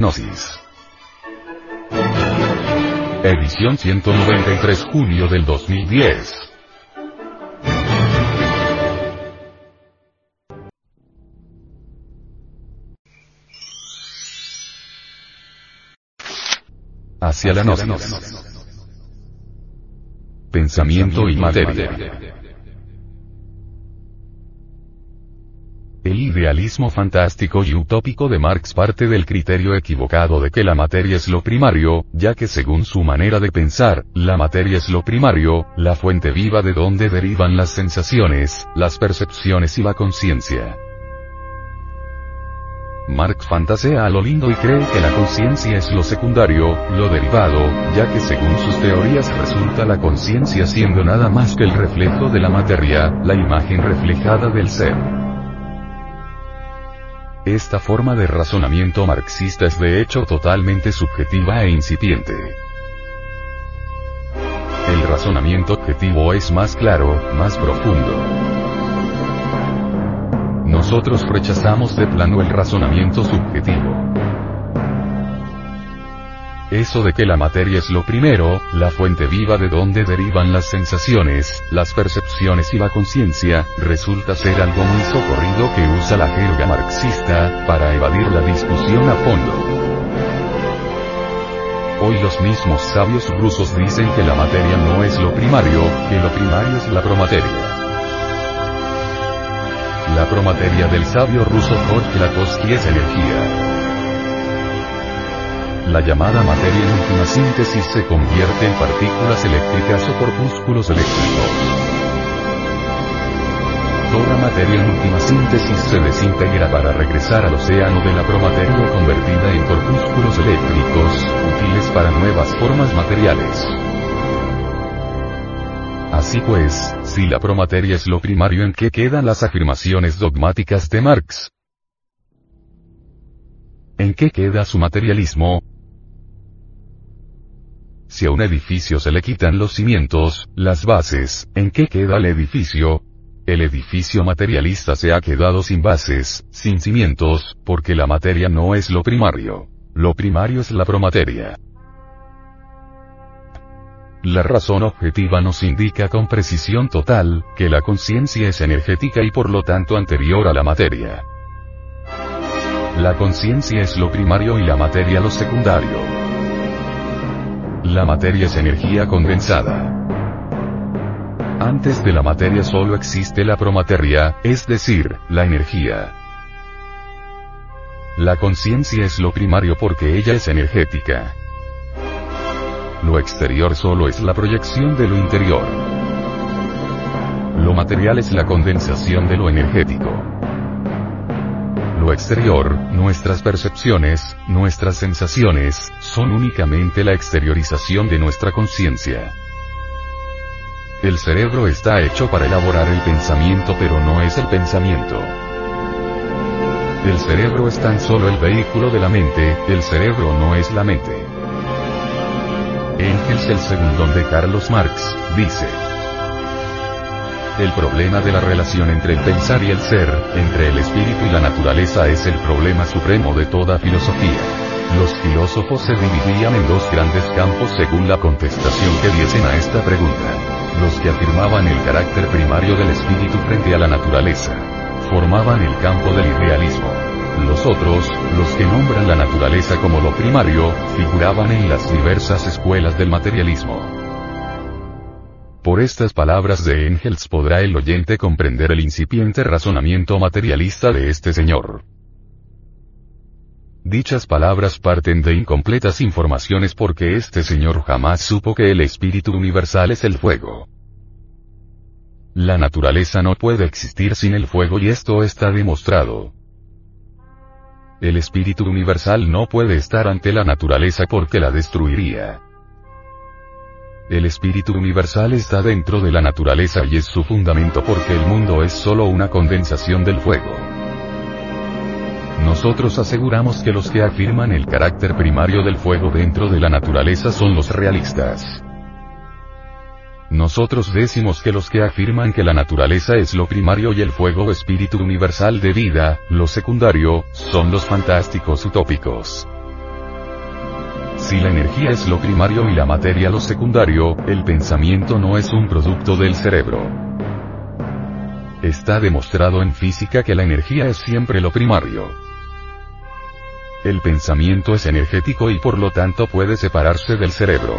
hipnosis. Edición 193 junio del 2010. Hacia la gnosis. Pensamiento y materia. El idealismo fantástico y utópico de Marx parte del criterio equivocado de que la materia es lo primario, ya que según su manera de pensar, la materia es lo primario, la fuente viva de donde derivan las sensaciones, las percepciones y la conciencia. Marx fantasea a lo lindo y cree que la conciencia es lo secundario, lo derivado, ya que según sus teorías resulta la conciencia siendo nada más que el reflejo de la materia, la imagen reflejada del ser. Esta forma de razonamiento marxista es de hecho totalmente subjetiva e incipiente. El razonamiento objetivo es más claro, más profundo. Nosotros rechazamos de plano el razonamiento subjetivo. Eso de que la materia es lo primero, la fuente viva de donde derivan las sensaciones, las percepciones y la conciencia, resulta ser algo muy socorrido que usa la jerga marxista, para evadir la discusión a fondo. Hoy los mismos sabios rusos dicen que la materia no es lo primario, que lo primario es la promateria. La promateria del sabio ruso Jorge es energía. La llamada materia en última síntesis se convierte en partículas eléctricas o corpúsculos eléctricos. Toda materia en última síntesis se desintegra para regresar al océano de la promateria convertida en corpúsculos eléctricos, útiles para nuevas formas materiales. Así pues, si la promateria es lo primario en que quedan las afirmaciones dogmáticas de Marx, ¿En qué queda su materialismo? Si a un edificio se le quitan los cimientos, las bases, ¿en qué queda el edificio? El edificio materialista se ha quedado sin bases, sin cimientos, porque la materia no es lo primario. Lo primario es la promateria. La razón objetiva nos indica con precisión total, que la conciencia es energética y por lo tanto anterior a la materia. La conciencia es lo primario y la materia lo secundario. La materia es energía condensada. Antes de la materia solo existe la promateria, es decir, la energía. La conciencia es lo primario porque ella es energética. Lo exterior solo es la proyección de lo interior. Lo material es la condensación de lo energético lo exterior, nuestras percepciones, nuestras sensaciones, son únicamente la exteriorización de nuestra conciencia. El cerebro está hecho para elaborar el pensamiento pero no es el pensamiento. El cerebro es tan solo el vehículo de la mente, el cerebro no es la mente. Engels el segundo de Carlos Marx, dice. El problema de la relación entre el pensar y el ser, entre el espíritu y la naturaleza es el problema supremo de toda filosofía. Los filósofos se dividían en dos grandes campos según la contestación que diesen a esta pregunta. Los que afirmaban el carácter primario del espíritu frente a la naturaleza. Formaban el campo del idealismo. Los otros, los que nombran la naturaleza como lo primario, figuraban en las diversas escuelas del materialismo. Por estas palabras de Engels podrá el oyente comprender el incipiente razonamiento materialista de este señor. Dichas palabras parten de incompletas informaciones porque este señor jamás supo que el espíritu universal es el fuego. La naturaleza no puede existir sin el fuego y esto está demostrado. El espíritu universal no puede estar ante la naturaleza porque la destruiría. El espíritu universal está dentro de la naturaleza y es su fundamento porque el mundo es solo una condensación del fuego. Nosotros aseguramos que los que afirman el carácter primario del fuego dentro de la naturaleza son los realistas. Nosotros decimos que los que afirman que la naturaleza es lo primario y el fuego espíritu universal de vida, lo secundario, son los fantásticos utópicos. Si la energía es lo primario y la materia lo secundario, el pensamiento no es un producto del cerebro. Está demostrado en física que la energía es siempre lo primario. El pensamiento es energético y por lo tanto puede separarse del cerebro.